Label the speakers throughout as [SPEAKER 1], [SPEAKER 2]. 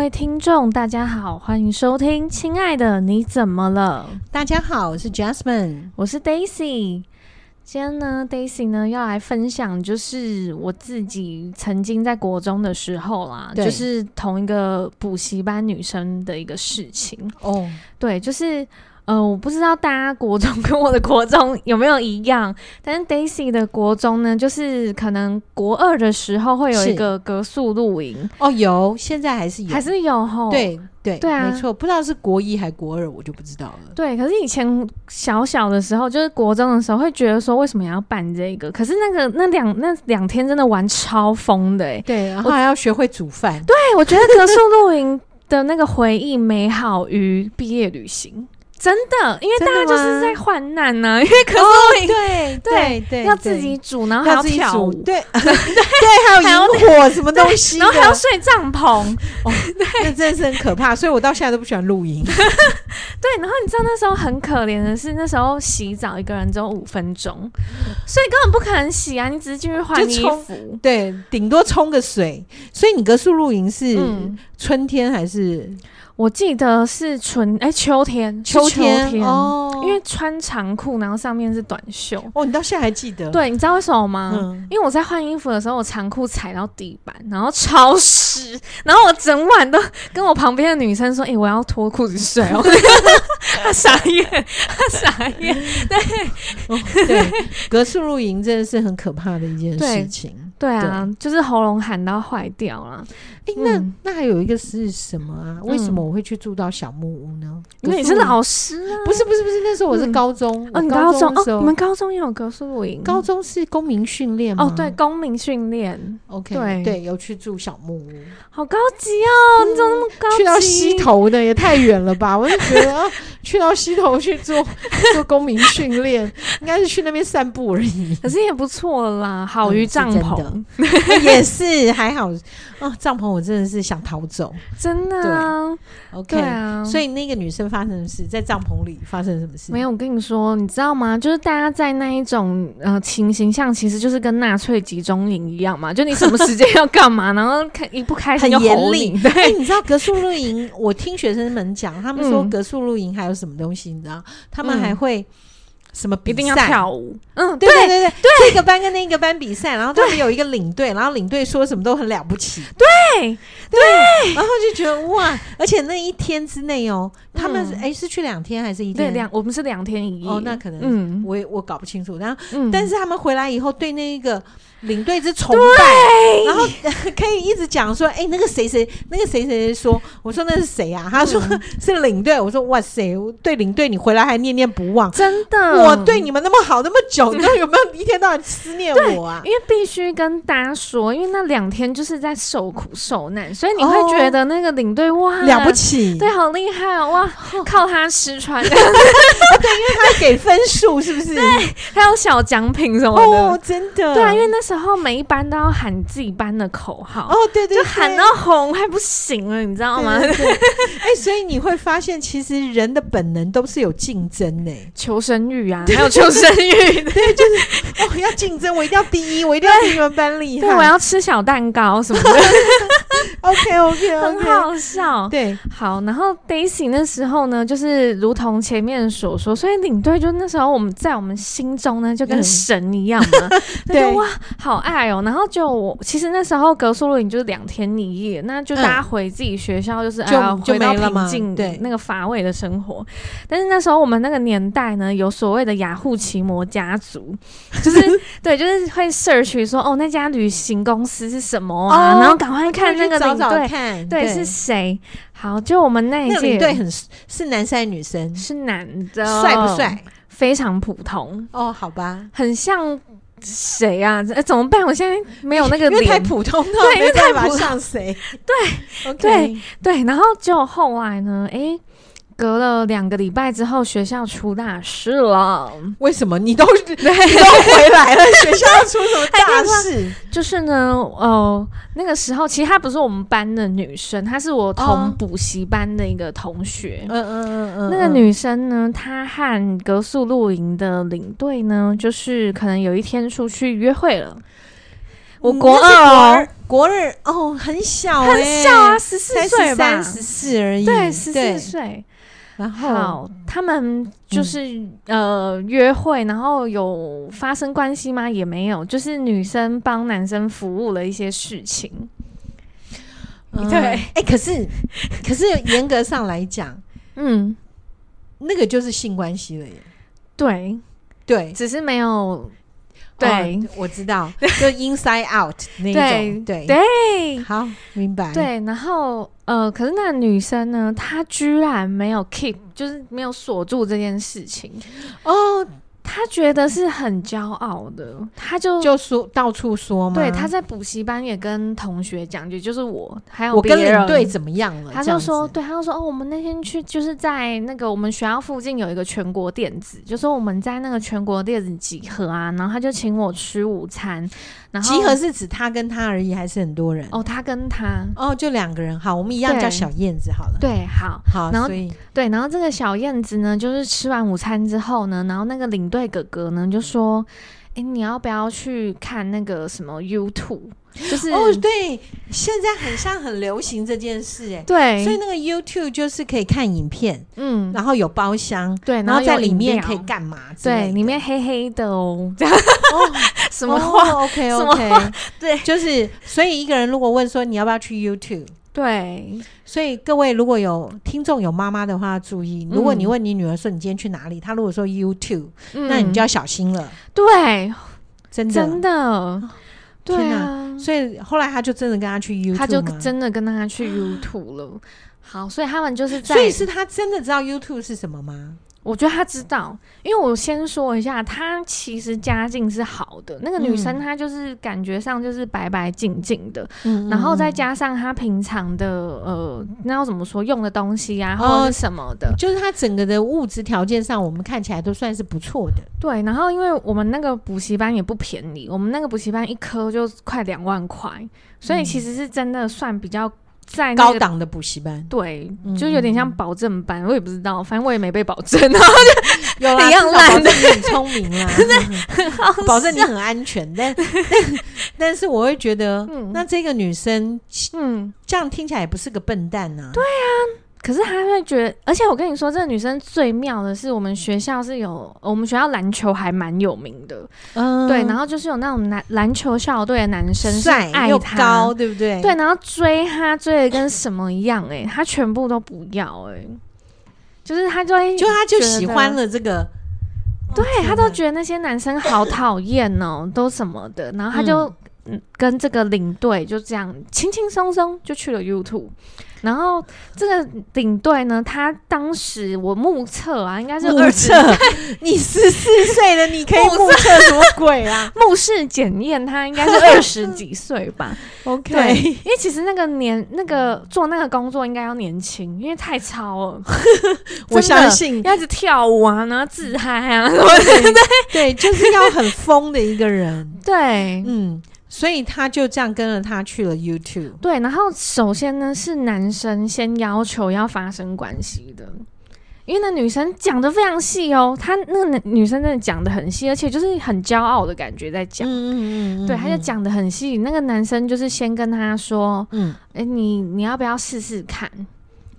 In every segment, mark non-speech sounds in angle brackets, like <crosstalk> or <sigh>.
[SPEAKER 1] 位听众，大家好，欢迎收听《亲爱的你怎么了》。
[SPEAKER 2] 大家好，我是 Jasmine，
[SPEAKER 1] 我是 Daisy。今天呢，Daisy 呢要来分享，就是我自己曾经在国中的时候啦，就是同一个补习班女生的一个事情。哦，对，就是。呃，我不知道大家国中跟我的国中有没有一样，但是 Daisy 的国中呢，就是可能国二的时候会有一个格宿露营
[SPEAKER 2] 哦，有，现在还是有，
[SPEAKER 1] 还是有吼，
[SPEAKER 2] 对对
[SPEAKER 1] 对啊，
[SPEAKER 2] 没错，不知道是国一还国二，我就不知道了。
[SPEAKER 1] 对，可是以前小小的时候，就是国中的时候，会觉得说为什么要办这个？可是那个那两那两天真的玩超疯的，欸，
[SPEAKER 2] 对，然后还要学会煮饭。
[SPEAKER 1] 对，我觉得格宿露营的那个回忆美好于毕业旅行。真的，因为大家就是在患难呢、啊，<laughs> 因为可是、哦、对对 <laughs> 对，对要自己煮，然后还要跳舞，
[SPEAKER 2] 对对，<laughs> 对，还有萤火什么东西，
[SPEAKER 1] 然后还要睡帐篷，
[SPEAKER 2] 哦，对，那真的是很可怕，所以我到现在都不喜欢露营。
[SPEAKER 1] 对，然后你知道那时候很可怜的是，那时候洗澡一个人只有五分钟，所以根本不可能洗啊，你只是进去换衣服，
[SPEAKER 2] 对，顶多冲个水。所以你隔宿露营是春天还是？嗯
[SPEAKER 1] 我记得是春哎、欸、秋天，秋天，秋天哦，因为穿长裤，然后上面是短袖。
[SPEAKER 2] 哦，你到现在还记得？
[SPEAKER 1] 对，你知道为什么吗？嗯、因为我在换衣服的时候，我长裤踩到地板，然后超湿，<laughs> 然后我整晚都跟我旁边的女生说：“哎、欸，我要脱裤子睡哦。<laughs> <laughs> ”他傻眼，他傻眼。对、
[SPEAKER 2] 哦、对，隔宿露营真的是很可怕的一件事情。
[SPEAKER 1] 对，啊，对就是喉咙喊到坏掉了。
[SPEAKER 2] 哎、欸，那、嗯、那还有一个是什么啊？为什么我会去住到小木屋呢？
[SPEAKER 1] 嗯、因为你是老师啊？
[SPEAKER 2] 不是不是不是，那时候我是高中。
[SPEAKER 1] 嗯、哦，高中哦，你们高中也有格宿露营？
[SPEAKER 2] 高中是公民训练吗？
[SPEAKER 1] 哦，对，公民训练。
[SPEAKER 2] OK，
[SPEAKER 1] 对
[SPEAKER 2] 对，有去住小木屋，
[SPEAKER 1] 好高级哦！嗯、你怎么那么高级？
[SPEAKER 2] 去到西头的也太远了吧？<laughs> 我就觉得、啊、去到西头去做 <laughs> 做公民训练，应该是去那边散步而已。
[SPEAKER 1] 可是也不错啦，好于帐篷、<laughs>
[SPEAKER 2] 也是还好。哦，帐篷我真的是想逃走，
[SPEAKER 1] 真的啊。
[SPEAKER 2] 对，OK 对啊。所以那个女生发生的事，在帐篷里发生什么事？
[SPEAKER 1] 没有，我跟你说，你知道吗？就是大家在那一种呃情形下，其实就是跟纳粹集中营一样嘛。就你什么时间要干嘛，<laughs> 然后看一不开心就很严厉。对、
[SPEAKER 2] 欸，你知道格树露营？我听学生们讲，他们说格树露营还有什么东西？你知道，他们还会。什么比赛？一定要跳舞？
[SPEAKER 1] 嗯，
[SPEAKER 2] 对对对对，这个班跟那个班比赛，然后他们有一个领队，然后领队说什么都很了不起。
[SPEAKER 1] 对对，
[SPEAKER 2] 然后就觉得哇，而且那一天之内哦，他们哎是去两天还是一天？
[SPEAKER 1] 对，两我们是两天一夜。
[SPEAKER 2] 哦，那可能嗯，我我搞不清楚。然后，但是他们回来以后对那个。领队之崇拜，然后 <laughs> 可以一直讲说，哎、欸，那个谁谁，那个谁谁说，我说那是谁啊？他说 <laughs> 是领队，我说哇塞，对领队你回来还念念不忘，
[SPEAKER 1] 真的，
[SPEAKER 2] 我对你们那么好那么久，你有没有一天到晚思念我啊？
[SPEAKER 1] 因为必须跟大家说，因为那两天就是在受苦受难，所以你会觉得那个领队哇
[SPEAKER 2] 了不起，
[SPEAKER 1] 对，好厉害哦，哇，靠他吃穿，<laughs> 对，因
[SPEAKER 2] 为他给分数是不是？<laughs>
[SPEAKER 1] 对，还有小奖品什么的，
[SPEAKER 2] 哦，真的，
[SPEAKER 1] 对啊，因为那时候每一班都要喊自己班的口号
[SPEAKER 2] 哦，对对，对，
[SPEAKER 1] 就喊到红还不行了，你知道吗？哎、
[SPEAKER 2] 欸，所以你会发现，其实人的本能都是有竞争呢，
[SPEAKER 1] 求生欲啊，<laughs> 还有求生欲，
[SPEAKER 2] 对，就是哦，要竞争，我一定要第一，我一定要比你们班厉害，
[SPEAKER 1] 对，我要吃小蛋糕什么的。<laughs>
[SPEAKER 2] OK OK，,
[SPEAKER 1] 很好笑。
[SPEAKER 2] 对，
[SPEAKER 1] 好，然后 Daisy 那时候呢，就是如同前面所说，所以领队就那时候我们在我们心中呢，就跟神一样嘛。<laughs> 嗯、对，哇，好爱哦。然后就我其实那时候格苏露营就是两天一夜，那就大家回自己学校，就是哎呀、回到平静对那个乏味的生活。但是那时候我们那个年代呢，有所谓的雅虎奇摩家族，就是 <laughs> 对，就是会 search 说哦，那家旅行公司是什么啊，哦、然后赶快看那个领队，
[SPEAKER 2] 看
[SPEAKER 1] 对，对是谁？好，就我们那一届
[SPEAKER 2] 对，很是男生还是女生？
[SPEAKER 1] 是男的，
[SPEAKER 2] 帅不帅？
[SPEAKER 1] 非常普通
[SPEAKER 2] 哦，好吧，
[SPEAKER 1] 很像谁啊？哎，怎么办？我现在没有那个脸，
[SPEAKER 2] 太普通了，
[SPEAKER 1] 对，因为太普通，
[SPEAKER 2] 像谁？<laughs>
[SPEAKER 1] 对，对，对，然后就后来呢？哎。隔了两个礼拜之后，学校出大事了。
[SPEAKER 2] 为什么你都你都回来了？学校出什么大事？<laughs>
[SPEAKER 1] 就是呢，哦、呃，那个时候其实她不是我们班的女生，她是我同补习班的一个同学。嗯嗯嗯嗯。那个女生呢，她和格宿露营的领队呢，就是可能有一天出去约会了。我国二，
[SPEAKER 2] 哦国二哦，很小，
[SPEAKER 1] 很小啊，十四岁吧，
[SPEAKER 2] 十四而已，
[SPEAKER 1] 对，十四岁。然后他们就是呃约会，然后有发生关系吗？也没有，就是女生帮男生服务了一些事情。对，
[SPEAKER 2] 哎，可是可是严格上来讲，嗯，那个就是性关系了耶。
[SPEAKER 1] 对对，只是没有。对，我知道，<laughs>
[SPEAKER 2] 就 inside out 那种，对。
[SPEAKER 1] 对，
[SPEAKER 2] 好，明白。
[SPEAKER 1] 对，然后呃，可是那个女生呢，她居然没有 keep，就是没有锁住这件事情。哦。他觉得是很骄傲的，他就
[SPEAKER 2] 就说到处说嘛。
[SPEAKER 1] 对，他在补习班也跟同学讲，就就是我还有
[SPEAKER 2] 我跟领队怎么样了？
[SPEAKER 1] 他就说，对，他就说哦，我们那天去就是在那个我们学校附近有一个全国电子，就说我们在那个全国电子集合啊，然后他就请我吃午餐。然后
[SPEAKER 2] 集合是指他跟他而已，还是很多人？
[SPEAKER 1] 哦，他跟他
[SPEAKER 2] 哦，就两个人。好，我们一样叫小燕子好了。
[SPEAKER 1] 对，好，
[SPEAKER 2] 好。
[SPEAKER 1] 然后
[SPEAKER 2] 所以
[SPEAKER 1] 对，然后这个小燕子呢，就是吃完午餐之后呢，然后那个领队哥哥呢就说：“哎，你要不要去看那个什么 YouTube？” 就是
[SPEAKER 2] 哦，对，现在很像很流行这件事，哎，
[SPEAKER 1] 对，
[SPEAKER 2] 所以那个 YouTube 就是可以看影片，嗯，然后有包厢，
[SPEAKER 1] 对，
[SPEAKER 2] 然后在里面可以干嘛？
[SPEAKER 1] 对，里面黑黑的哦，这样。哦，<laughs> 什么话
[SPEAKER 2] ？OK OK，对，就是，所以一个人如果问说你要不要去 YouTube，
[SPEAKER 1] 对，
[SPEAKER 2] 所以各位如果有听众有妈妈的话，注意，如果你问你女儿说你今天去哪里，她如果说 YouTube，那你就要小心了，
[SPEAKER 1] 对，
[SPEAKER 2] 真的。
[SPEAKER 1] 真的。对啊，
[SPEAKER 2] 所以后来他就真的跟他去 YouTube，
[SPEAKER 1] 他就真的跟他去 YouTube 了。好，所以他们就是在，
[SPEAKER 2] 所以是他真的知道 YouTube 是什么吗？
[SPEAKER 1] 我觉得他知道，因为我先说一下，他其实家境是好的。那个女生她就是感觉上就是白白净净的，嗯、然后再加上她平常的呃，那要怎么说用的东西啊，或者是什么的，
[SPEAKER 2] 哦、就是她整个的物质条件上，我们看起来都算是不错的。
[SPEAKER 1] 对，然后因为我们那个补习班也不便宜，我们那个补习班一科就快两万块，所以其实是真的算比较。在、那个、
[SPEAKER 2] 高档的补习班，
[SPEAKER 1] 对，就有点像保证班，嗯、我也不知道，反正我也没被保证，然后就
[SPEAKER 2] 有啦，一样保证你很聪明啦，<laughs> <laughs> 保证你很安全，但 <laughs> 但但是我会觉得，嗯、那这个女生，嗯，这样听起来也不是个笨蛋呐、啊，
[SPEAKER 1] 对啊。可是他会觉得，而且我跟你说，这个女生最妙的是，我们学校是有，我们学校篮球还蛮有名的，嗯，对，然后就是有那种男篮球校队的男生帅又
[SPEAKER 2] 高，对不对？
[SPEAKER 1] 对，然后追她追的跟什么一样、欸，哎，他全部都不要、欸，哎，就是他就会，
[SPEAKER 2] 就他就喜欢了这个，
[SPEAKER 1] 对，他都觉得那些男生好讨厌哦，都什么的，然后他就嗯跟这个领队就这样轻轻松松就去了 YouTube。然后这个领队呢，他当时我目测啊，应该是二十，<laughs>
[SPEAKER 2] 你十四岁的，你可以目测什么鬼啊？<laughs>
[SPEAKER 1] 目视检验，他应该是 <laughs> 二十几岁吧？OK，因为其实那个年那个做那个工作应该要年轻，因为太超了。
[SPEAKER 2] 我相信
[SPEAKER 1] 要一直跳舞啊，然后自嗨啊，
[SPEAKER 2] 对对，就是要很疯的一个人。
[SPEAKER 1] 对，
[SPEAKER 2] 嗯。所以他就这样跟着他去了 YouTube。
[SPEAKER 1] 对，然后首先呢是男生先要求要发生关系的，因为那女生讲的非常细哦，她那个女生真的讲的很细，而且就是很骄傲的感觉在讲。嗯嗯嗯，嗯。对，他就讲的很细。那个男生就是先跟他说：“嗯，哎，你你要不要试试看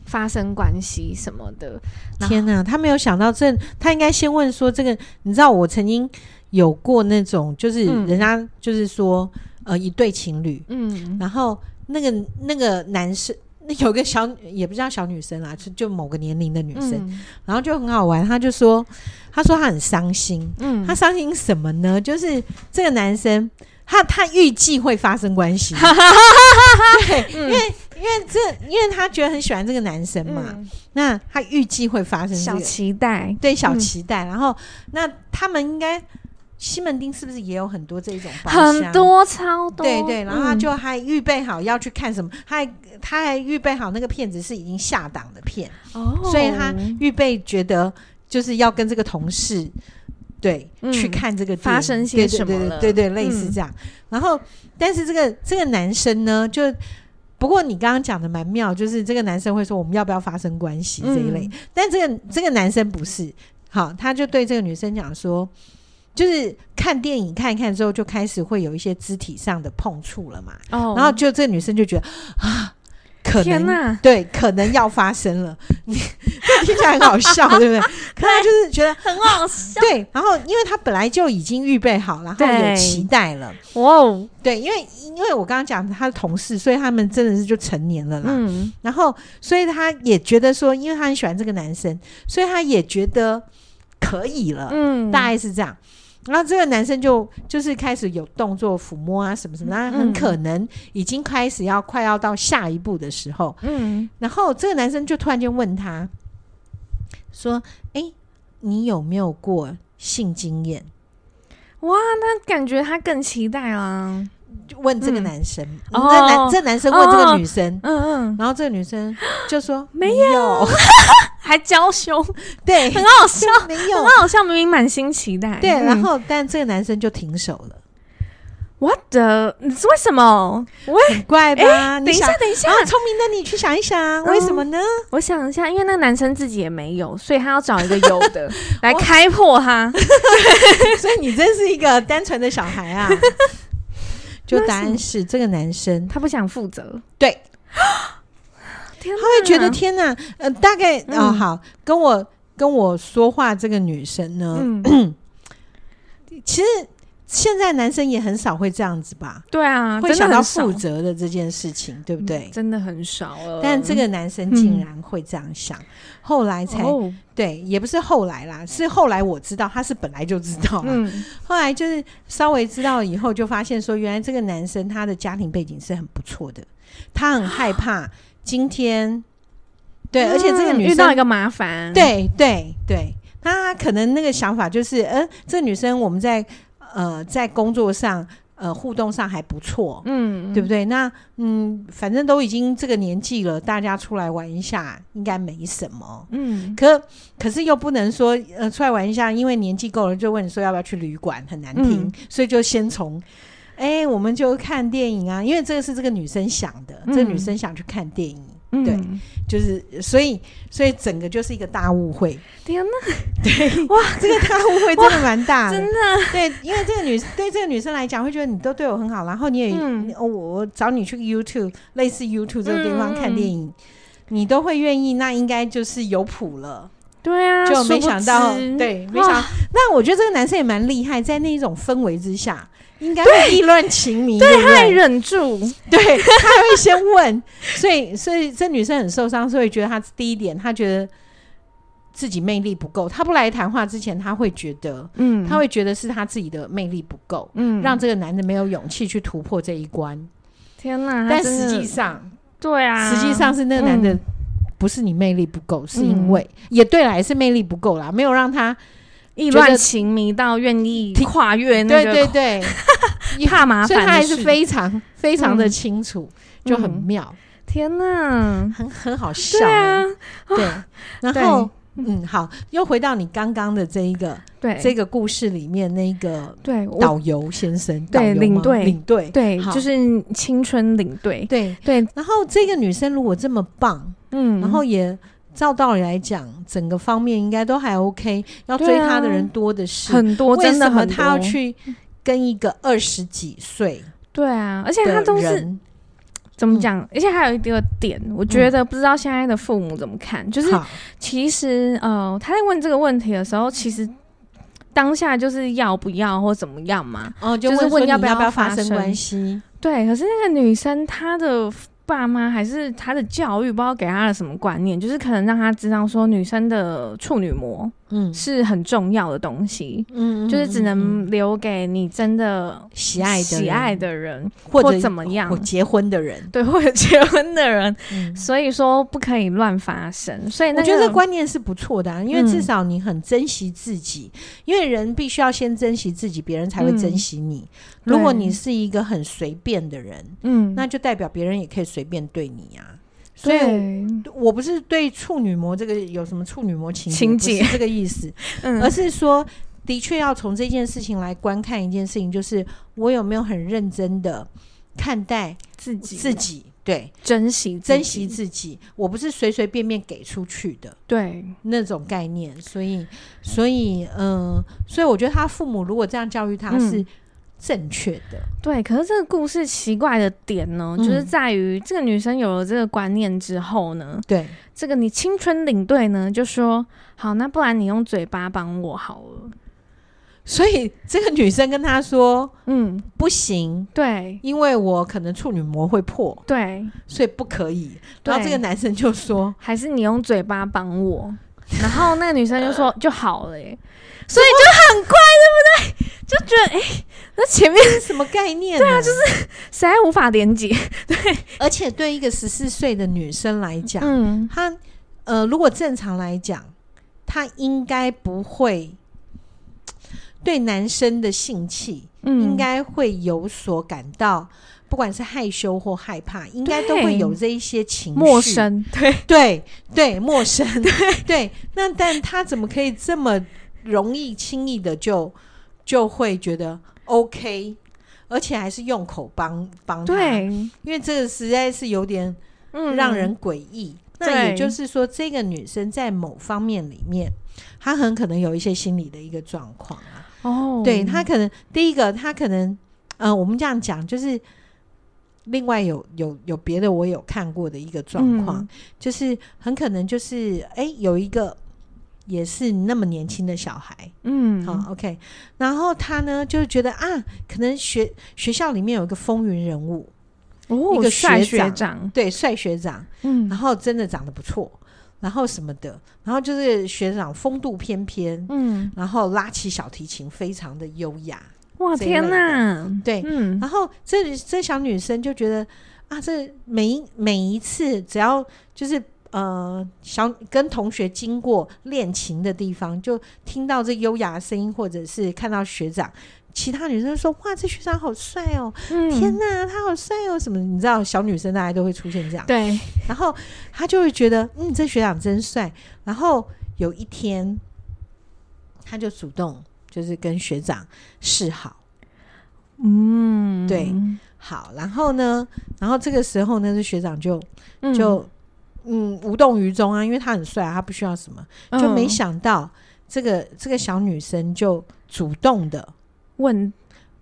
[SPEAKER 1] 发生关系什么的？”
[SPEAKER 2] 天哪，他没有想到这，他应该先问说：“这个，你知道我曾经。”有过那种，就是人家就是说，嗯、呃，一对情侣，嗯，然后那个那个男生，那有个小也不知道小女生啦，就就某个年龄的女生，嗯、然后就很好玩，他就说，他说他很伤心，嗯，他伤心什么呢？就是这个男生，他他预计会发生关系，<laughs> 对，嗯、因为因为这，因为他觉得很喜欢这个男生嘛，嗯、那他预计会发生、这个、
[SPEAKER 1] 小期待，
[SPEAKER 2] 对，小期待，嗯、然后那他们应该。西门町是不是也有很多这种包厢？
[SPEAKER 1] 很多，超多。
[SPEAKER 2] 对对，然后他就还预备好要去看什么，他还他还预备好那个片子是已经下档的片，哦，所以他预备觉得就是要跟这个同事对去看这个
[SPEAKER 1] 发生些什么，
[SPEAKER 2] 对对，类似这样。然后，但是这个这个男生呢，就不过你刚刚讲的蛮妙，就是这个男生会说我们要不要发生关系这一类，但这个这个男生不是，好，他就对这个女生讲说。就是看电影看一看之后，就开始会有一些肢体上的碰触了嘛。
[SPEAKER 1] 哦，
[SPEAKER 2] 然后就这个女生就觉得啊。可能
[SPEAKER 1] 哪
[SPEAKER 2] 对，可能要发生了，你 <laughs> 听起来很好笑，对不对？<laughs> 可他就是觉得
[SPEAKER 1] 很好笑，
[SPEAKER 2] 对。然后，因为他本来就已经预备好了，然后有期待了，
[SPEAKER 1] 哇哦，
[SPEAKER 2] 对，因为因为我刚刚讲他的同事，所以他们真的是就成年了啦。
[SPEAKER 1] 嗯，
[SPEAKER 2] 然后，所以他也觉得说，因为他很喜欢这个男生，所以他也觉得可以了，嗯，大概是这样。然后这个男生就就是开始有动作抚摸啊什么什么，那很可能已经开始要快要到下一步的时候，嗯，然后这个男生就突然间问他，说：“哎，你有没有过性经验？”
[SPEAKER 1] 哇，那感觉他更期待啦。
[SPEAKER 2] 就问这个男生，这男这男生问这个女生，嗯嗯，然后这个女生就说：“没有。<laughs> ”
[SPEAKER 1] 还娇羞，<laughs> 对，很好笑，<laughs> 没有，很好笑，明明满心期待，
[SPEAKER 2] 对，然后但这个男生就停手了。
[SPEAKER 1] What the？为什么？
[SPEAKER 2] 很怪吧？
[SPEAKER 1] 等一下，等一下，
[SPEAKER 2] 聪明的你去想一想，为什么呢？
[SPEAKER 1] 我想一下，因为那个男生自己也没有，所以他要找一个有的来开破他。
[SPEAKER 2] 所以你真是一个单纯的小孩啊！就答案是这个男生。
[SPEAKER 1] 他不想负责，对。<gasps>
[SPEAKER 2] 他会觉得天哪，呃，大概啊、嗯。哦，好，跟我跟我说话这个女生呢，嗯、<coughs> 其实现在男生也很少会这样子吧？对啊，会想到负责的这件事情，对不对？
[SPEAKER 1] 真的很少了。
[SPEAKER 2] 但这个男生竟然会这样想，嗯、后来才、哦、对，也不是后来啦，是后来我知道他是本来就知道，嗯，后来就是稍微知道以后，就发现说，原来这个男生他的家庭背景是很不错的，他很害怕。今天，对，嗯、而且这个女生
[SPEAKER 1] 遇到一个麻烦，
[SPEAKER 2] 对对对，他可能那个想法就是，嗯、呃，这个女生我们在呃在工作上呃互动上还不错，嗯，对不对？那嗯，反正都已经这个年纪了，大家出来玩一下应该没什么，嗯，可可是又不能说呃出来玩一下，因为年纪够了就问你说要不要去旅馆，很难听，嗯、所以就先从。哎，我们就看电影啊，因为这个是这个女生想的，嗯、这个女生想去看电影，嗯、对，就是所以所以整个就是一个大误会。天哪，对哇，这个大误会真的蛮大的，真的。对，因为这个女对这个女生来讲，会觉得你都对我很好，然后你也、嗯、我我找你去 YouTube 类似 YouTube 这个地方看电影，嗯、你都会愿意，那应该就是有谱了。对啊，就没想到，对，没想到。那我觉得这个男生也蛮厉害，在那一种氛围之下。应该会意乱情迷，对，
[SPEAKER 1] 他还忍住，
[SPEAKER 2] 对，他会先问，<laughs> 所以，所以这女生很受伤，所以觉得她第一点，她觉得自己魅力不够。她不来谈话之前，她会觉得，嗯，她会觉得是她自己的魅力不够，嗯，让这个男的没有勇气去突破这一关。
[SPEAKER 1] 天哪！
[SPEAKER 2] 但实际上，
[SPEAKER 1] 对啊，
[SPEAKER 2] 实际上是那个男的不是你魅力不够，嗯、是因为也对啦，也是魅力不够啦，没有让他。
[SPEAKER 1] 意乱情迷到愿意跨越那个，
[SPEAKER 2] 对对对，<laughs>
[SPEAKER 1] 怕麻烦，
[SPEAKER 2] 所以他还是非常非常的清楚，就很妙。
[SPEAKER 1] 天哪，
[SPEAKER 2] 很很好笑。对啊，对。然后，嗯，好，又回到你刚刚的这一个，对。这个故事里面那个，对导游先生，
[SPEAKER 1] 对领队，
[SPEAKER 2] 领队，
[SPEAKER 1] 对，就是青春领队，
[SPEAKER 2] 对。对。然后这个女生如果这么棒，嗯，然后也。照道理来讲，整个方面应该都还 OK。要追他的人多的是，
[SPEAKER 1] 很多，真的很多。
[SPEAKER 2] 他要去跟一个二十几岁？
[SPEAKER 1] 对啊，而且他都是怎么讲？而且还有一个点，我觉得不知道现在的父母怎么看。就是其实呃，他在问这个问题的时候，其实当下就是要不要或怎么样嘛。哦，就是问要不要不要发生关系。对，可是那个女生她的。爸妈还是他的教育，不知道给他的什么观念，就是可能让他知道说女生的处女膜。嗯，是很重要的东西，嗯，就是只能留给你真的喜爱的喜爱的人，或者怎么样，或结婚的人，对，或者结婚的人，所以说不可以乱发生。所以我觉得这观念是不错的，因为至少你很珍惜自己，因为人必须要先珍惜自己，别人才会珍惜你。如果你是一个很随便的人，嗯，那就代表别人也可以随便对你呀。所以，我不是对处女膜这个有什么处女膜情情节。这个意思，<laughs> 而是说，的确要从这件事情来观看一件事情，就是我有没有很认真的看待自己。自己，
[SPEAKER 2] 对，
[SPEAKER 1] 珍惜
[SPEAKER 2] 珍惜自己，我不是随随便便给出去的，
[SPEAKER 1] 对。
[SPEAKER 2] 那种概念。所以，所以，嗯、呃，所以我觉得他父母如果这样教育他是正确的、嗯。
[SPEAKER 1] 对，可是这个故事奇怪的点呢，嗯、就是在于这个女生有了这个观念之后呢，
[SPEAKER 2] 对
[SPEAKER 1] 这个你青春领队呢就说好，那不然你用嘴巴帮我好了。
[SPEAKER 2] 所以这个女生跟他说：“
[SPEAKER 1] 嗯，
[SPEAKER 2] 不行，
[SPEAKER 1] 对，
[SPEAKER 2] 因为我可能处女膜会破，
[SPEAKER 1] 对，
[SPEAKER 2] 所以不可以。”然后这个男生就说：“
[SPEAKER 1] 还是你用嘴巴帮我。”然后那个女生就说：“ <laughs> 就好了。”耶。所以就很怪，对不对？就觉得哎、欸，那前面
[SPEAKER 2] 是什么概念？
[SPEAKER 1] 对啊，就是实在无法连接。对，<laughs>
[SPEAKER 2] 而且对一个十四岁的女生来讲，
[SPEAKER 1] 嗯，
[SPEAKER 2] 她呃，如果正常来讲，她应该不会。对男生的性器，嗯，应该会有所感到，不管是害羞或害怕，应该都会有这一些情绪。
[SPEAKER 1] 陌生，对
[SPEAKER 2] 对对，陌生，对对。那但他怎么可以这么容易、轻易的就就会觉得 OK，而且还是用口帮帮他？
[SPEAKER 1] 对，
[SPEAKER 2] 因为这个实在是有点让人诡异。嗯、那也就是说，这个女生在某方面里面，她很可能有一些心理的一个状况啊。
[SPEAKER 1] 哦、oh.，
[SPEAKER 2] 对，她可能第一个，她可能，呃，我们这样讲，就是另外有有有别的，我有看过的一个状况，嗯，就是很可能就是，哎，有一个也是那么年轻的小孩，
[SPEAKER 1] 嗯，
[SPEAKER 2] 好，OK，然后他呢就觉得啊，可能学学校里面有一个风云人物，
[SPEAKER 1] 哦，
[SPEAKER 2] 一个学长，
[SPEAKER 1] 学长。
[SPEAKER 2] 对，帅学长，
[SPEAKER 1] 嗯，
[SPEAKER 2] 然后真的长得不错。然后什么的，然后就是学长风度翩翩，
[SPEAKER 1] 嗯，
[SPEAKER 2] 然后拉起小提琴非常的优雅，
[SPEAKER 1] 哇天哪，
[SPEAKER 2] 对，
[SPEAKER 1] 嗯，
[SPEAKER 2] 然后这这小女生就觉得啊，这每一每一次只要就是呃小跟同学经过练琴的地方，就听到这优雅的声音，或者是看到学长。其他女生说：“哇，这学长好帅哦！嗯、天哪，他好帅哦！什么？你知道，小女生大家都会出现这样。
[SPEAKER 1] 对，
[SPEAKER 2] 然后他就会觉得，嗯，这学长真帅。然后有一天，他就主动就是跟学长示好。
[SPEAKER 1] 嗯，
[SPEAKER 2] 对，好。然后呢，然后这个时候呢，这学长就就嗯，嗯无动于衷啊，因为他很帅啊，他不需要什么。就没想到这个这个小女生就主动的。
[SPEAKER 1] 问，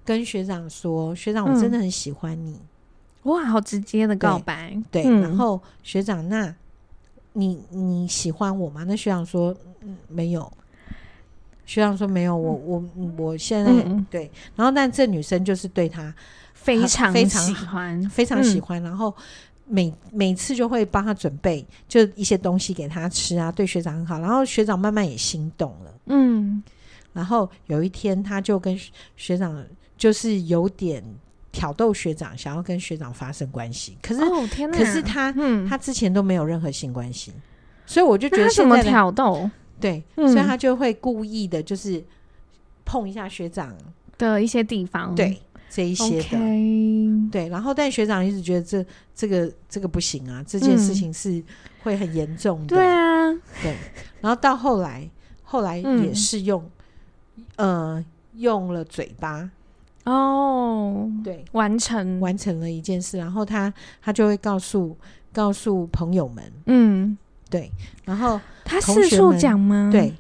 [SPEAKER 2] 跟学长说：“学长，我真的很喜欢你。嗯”
[SPEAKER 1] 哇，好直接的告白。
[SPEAKER 2] 对，然后学长，那你你喜欢我吗？那学长说：“嗯，没有。”学长说：“没有，我我我现在、嗯、对。”然后，但这女生就是对他
[SPEAKER 1] 非常
[SPEAKER 2] 非常
[SPEAKER 1] 喜欢，
[SPEAKER 2] 非常喜欢。嗯、然后每每次就会帮他准备就一些东西给他吃啊，对学长很好。然后学长慢慢也心动了。
[SPEAKER 1] 嗯。
[SPEAKER 2] 然后有一天，他就跟学长就是有点挑逗学长，想要跟学长发生关系。可是，
[SPEAKER 1] 哦、天，
[SPEAKER 2] 可是他、嗯、他之前都没有任何性关系，所以我就觉得
[SPEAKER 1] 他怎么挑逗？
[SPEAKER 2] 对、
[SPEAKER 1] 嗯，
[SPEAKER 2] 所以他就会故意的，就是碰一下学长
[SPEAKER 1] 的一些地方，
[SPEAKER 2] 对这一些的。对。然后，但学长一直觉得这这个这个不行啊，这件事情是会很严重的，
[SPEAKER 1] 对啊，
[SPEAKER 2] 对。然后到后来，后来也是用。嗯呃，用了嘴巴。
[SPEAKER 1] 哦，
[SPEAKER 2] 对，
[SPEAKER 1] 完成。
[SPEAKER 2] 完成了一件事，然后他他就会告诉告诉朋友们，
[SPEAKER 1] 嗯，
[SPEAKER 2] 对，然后
[SPEAKER 1] 他四处讲吗？
[SPEAKER 2] 对，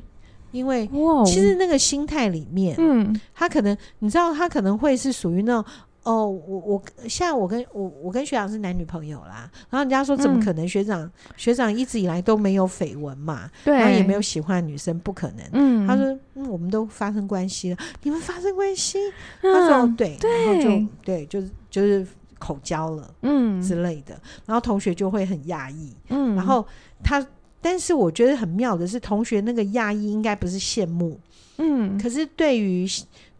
[SPEAKER 2] 因为其实那个心态里面，
[SPEAKER 1] 嗯，
[SPEAKER 2] 他可能你知道，他可能会是属于那种。哦，我我现在我跟我我跟学长是男女朋友啦，然后人家说怎么可能？学长、嗯、学长一直以来都没有绯闻嘛，
[SPEAKER 1] 对，
[SPEAKER 2] 然后也没有喜欢女生，不可能。
[SPEAKER 1] 嗯，
[SPEAKER 2] 他说嗯，我们都发生关系了，你们发生关系？他说、嗯、对，然后就对，就是就是口交了，嗯之类的，然后同学就会很讶异，
[SPEAKER 1] 嗯，
[SPEAKER 2] 然后他，但是我觉得很妙的是，同学那个讶异应该不是羡慕，
[SPEAKER 1] 嗯，
[SPEAKER 2] 可是对于。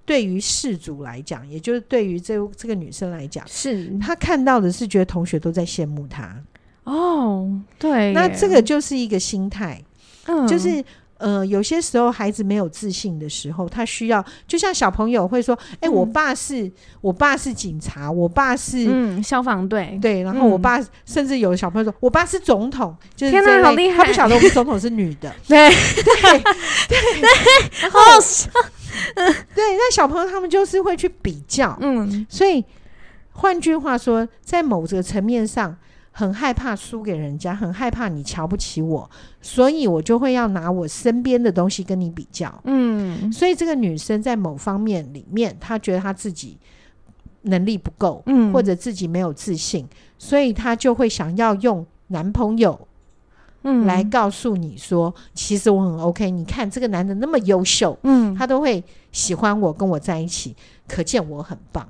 [SPEAKER 2] 对于事主来讲，也就是对于这这个女生来讲，
[SPEAKER 1] 是
[SPEAKER 2] 她看到的是觉得同学都在羡慕她。
[SPEAKER 1] 哦，对，
[SPEAKER 2] 那这个就是一个心态，
[SPEAKER 1] 嗯，
[SPEAKER 2] 就是呃，有些时候孩子没有自信的时候，他需要，就像小朋友会说：“哎、嗯，我爸是我爸是警察，我爸是
[SPEAKER 1] 嗯消防队，
[SPEAKER 2] 对。”然后我爸、嗯、甚至有小朋友说：“我爸是总统。”就是
[SPEAKER 1] 天哪，好厉害！
[SPEAKER 2] 他不晓得我们总统是女的，<laughs>
[SPEAKER 1] 对
[SPEAKER 2] 对对，对，然后。嗯，对，那小朋友他们就是会去比较，
[SPEAKER 1] 嗯，
[SPEAKER 2] 所以换句话说，在某个层面上，很害怕输给人家，很害怕你瞧不起我，所以我就会要拿我身边的东西跟你比较。嗯，所以这个女生在某方面里面，她觉得她自己能力不够，嗯，或者自己没有自信，所以她就会想要用男朋友，嗯，来告诉你说，其实我很 OK。你看这个男的那么优秀，嗯，他都会喜欢我，跟我在一起，可见我很棒。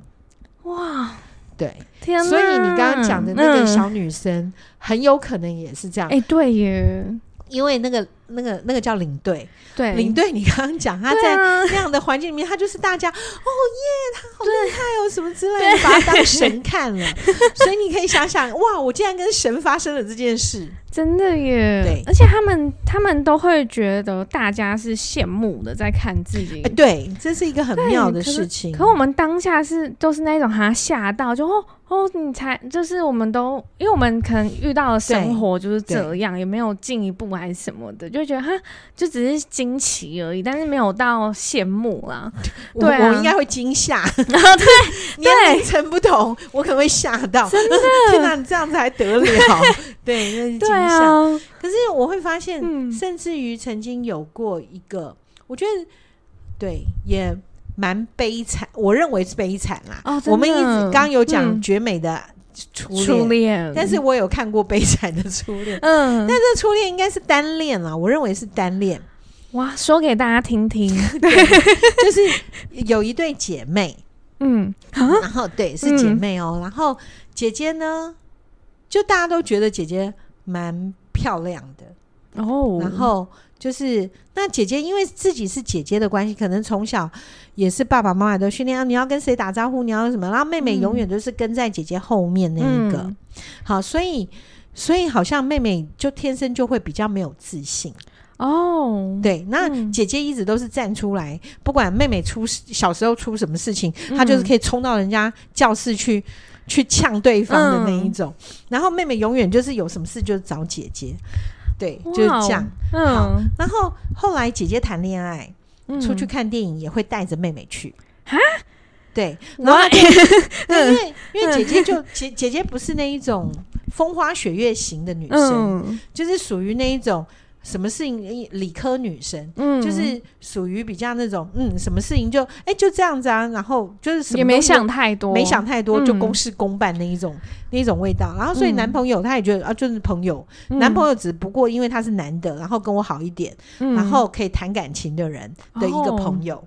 [SPEAKER 2] 哇！对，天，所以你刚刚讲的那个小女生，嗯、很有可能也是这样。哎、
[SPEAKER 1] 欸，对耶，
[SPEAKER 2] 因为那个。那个那个叫领队，
[SPEAKER 1] 对
[SPEAKER 2] 领队，你刚刚讲他在那样的环境里面，他就是大家哦耶，他好厉害哦，什么之类的，把他当 <laughs> 神看了。所以你可以想想，哇，我竟然跟神发生了这件事，
[SPEAKER 1] 真的耶！对，而且他们他们都会觉得大家是羡慕的，在看自己。
[SPEAKER 2] 对，这是一个很妙的事情。
[SPEAKER 1] 可我们当下是都是那种哈吓到，就哦哦，你才就是我们都，因为我们可能遇到的生活就是这样，也没有进一步还是什么的，就。觉得哈就只是惊奇而已，但是没有到羡慕啦。<laughs>
[SPEAKER 2] 对、啊，我应该会惊吓。<laughs> 对，<laughs> 年龄层不同，我可能会吓到。真的，天哪，你这样子还得了？对，那是惊吓。啊、可是我会发现，嗯、甚至于曾经有过一个，我觉得对，也蛮悲惨。我认为是悲惨啦。哦、我们一直刚刚有讲绝美的。嗯初恋，但是我有看过悲惨的初恋，嗯，但这初恋应该是单恋啊，我认为是单恋。
[SPEAKER 1] 哇，说给大家听听，<laughs>
[SPEAKER 2] 对，就是有一对姐妹，嗯，然后对是姐妹哦，然后姐姐呢，就大家都觉得姐姐蛮漂亮的哦，然后。就是那姐姐，因为自己是姐姐的关系，可能从小也是爸爸妈妈都训练啊，你要跟谁打招呼，你要什么，然后妹妹永远都是跟在姐姐后面那一个。嗯、好，所以所以好像妹妹就天生就会比较没有自信哦。对，那姐姐一直都是站出来，嗯、不管妹妹出小时候出什么事情，嗯、她就是可以冲到人家教室去去呛对方的那一种。嗯、然后妹妹永远就是有什么事就找姐姐。对，就是这样。嗯，好，然后后来姐姐谈恋爱，嗯、出去看电影也会带着妹妹去。啊，对，然后 <laughs> 因为因为姐姐就姐姐姐不是那一种风花雪月型的女生，嗯、就是属于那一种。什么事情？理科女生，嗯，就是属于比较那种，嗯，什么事情就哎、欸、就这样子啊，然后就是也
[SPEAKER 1] 没想太多，
[SPEAKER 2] 没想太多，就公事公办那一种、嗯、那一种味道。然后所以男朋友他也觉得啊，就是朋友，嗯、男朋友只不过因为他是男的，然后跟我好一点，嗯、然后可以谈感情的人的一个朋友，哦、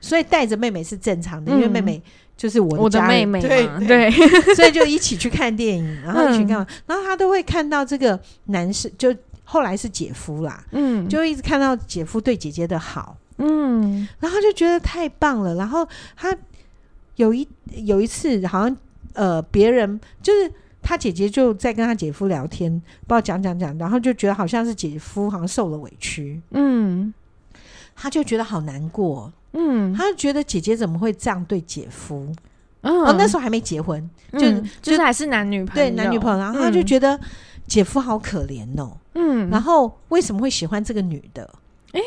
[SPEAKER 2] 所以带着妹妹是正常的，因为妹妹就是我的，
[SPEAKER 1] 妹妹，
[SPEAKER 2] 对对，对。<laughs> 所以就一起去看电影，然后一起干嘛？嗯、然后他都会看到这个男生就。后来是姐夫啦，嗯，就一直看到姐夫对姐姐的好，嗯，然后就觉得太棒了。然后他有一有一次，好像呃，别人就是他姐姐就在跟他姐夫聊天，不知道讲讲讲，然后就觉得好像是姐夫好像受了委屈，嗯，他就觉得好难过，嗯，他就觉得姐姐怎么会这样对姐夫？嗯、哦，那时候还没结婚，就，
[SPEAKER 1] 就是还是男女朋友，对
[SPEAKER 2] 男女朋友，然后他就觉得姐夫好可怜哦。嗯，然后为什么会喜欢这个女的？
[SPEAKER 1] 哎，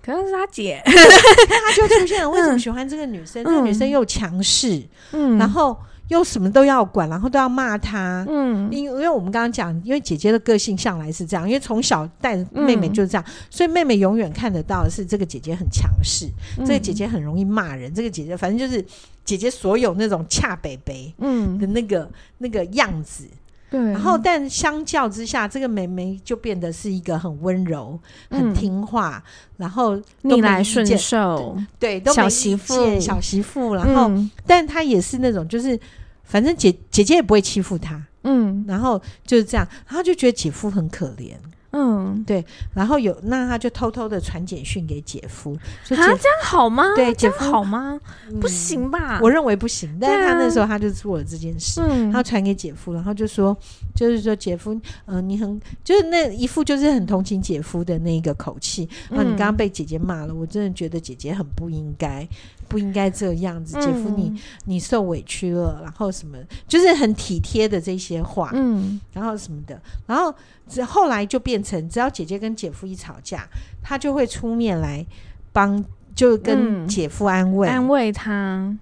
[SPEAKER 1] 可能是他姐，
[SPEAKER 2] 他就出现了。<laughs> 为什么喜欢这个女生？这个女生又强势，嗯，然后又什么都要管，然后都要骂她，嗯，因因为我们刚刚讲，因为姐姐的个性向来是这样，因为从小带妹妹就是这样，所以妹妹永远看得到的是这个姐姐很强势，这个姐姐很容易骂人，这个姐姐反正就是姐姐所有那种恰北北嗯的那个那个样子。对，然后但相较之下，这个妹妹就变得是一个很温柔、嗯、很听话，然后
[SPEAKER 1] 逆来顺受，
[SPEAKER 2] 对，都小媳妇，小媳妇。然后，嗯、但她也是那种，就是反正姐姐姐也不会欺负她，嗯，然后就是这样，然后就觉得姐夫很可怜。嗯，对，然后有那他就偷偷的传简讯给姐夫，
[SPEAKER 1] 说这样好吗？
[SPEAKER 2] 对，姐夫
[SPEAKER 1] 好吗？不行吧？
[SPEAKER 2] 我认为不行，但是他那时候他就做了这件事，他传给姐夫，然后就说，就是说姐夫，嗯，你很就是那一副就是很同情姐夫的那个口气，然后你刚刚被姐姐骂了，我真的觉得姐姐很不应该。不应该这样子，姐夫你，你你受委屈了，然后什么，就是很体贴的这些话，嗯，然后什么的，然后这后来就变成，只要姐姐跟姐夫一吵架，他就会出面来帮，就跟姐夫安慰，
[SPEAKER 1] 安慰他，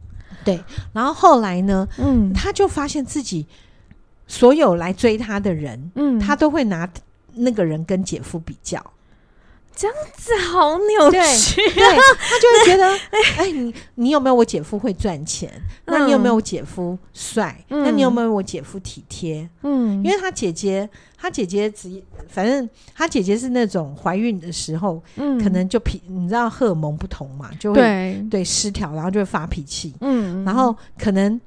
[SPEAKER 2] 对，然后后来呢，嗯，他就发现自己所有来追他的人，
[SPEAKER 1] 嗯，
[SPEAKER 2] 他都会拿那个人跟姐夫比较。
[SPEAKER 1] 这样子好扭曲，
[SPEAKER 2] 对，对，他就会觉得，<laughs> 哎，你你有没有我姐夫会赚钱？那你有没有我姐夫帅？嗯、那你有没有我姐夫体贴？嗯，因为他姐姐，他姐姐只反正他姐姐是那种怀孕的时候，嗯，可能就脾，你知道荷尔蒙不同嘛，就会对，对失调，然后就会发脾气，嗯，然后可能。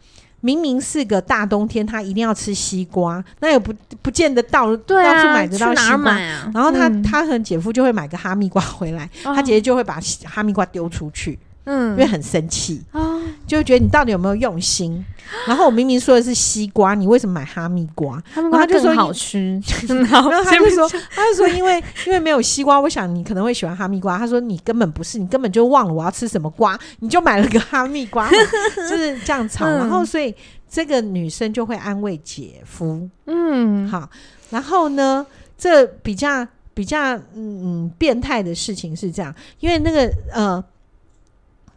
[SPEAKER 2] 明明是个大冬天，他一定要吃西瓜，那也不不见得到对、啊、到处买得到西瓜。啊、然后他、嗯、他和姐夫就会买个哈密瓜回来，哦、他姐姐就会把哈密瓜丢出去。嗯，因为很生气，哦，就觉得你到底有没有用心？然后我明明说的是西瓜，你为什么买哈密瓜？<laughs>
[SPEAKER 1] 然后他就说好吃，然后
[SPEAKER 2] 他就说，他就说因为因为没有西瓜，我想你可能会喜欢哈密瓜。他说你根本不是，你根本就忘了我要吃什么瓜，你就买了个哈密瓜，就是这样吵。然后所以这个女生就会安慰姐夫，嗯，好。然后呢，这比较比较嗯嗯变态的事情是这样，因为那个呃。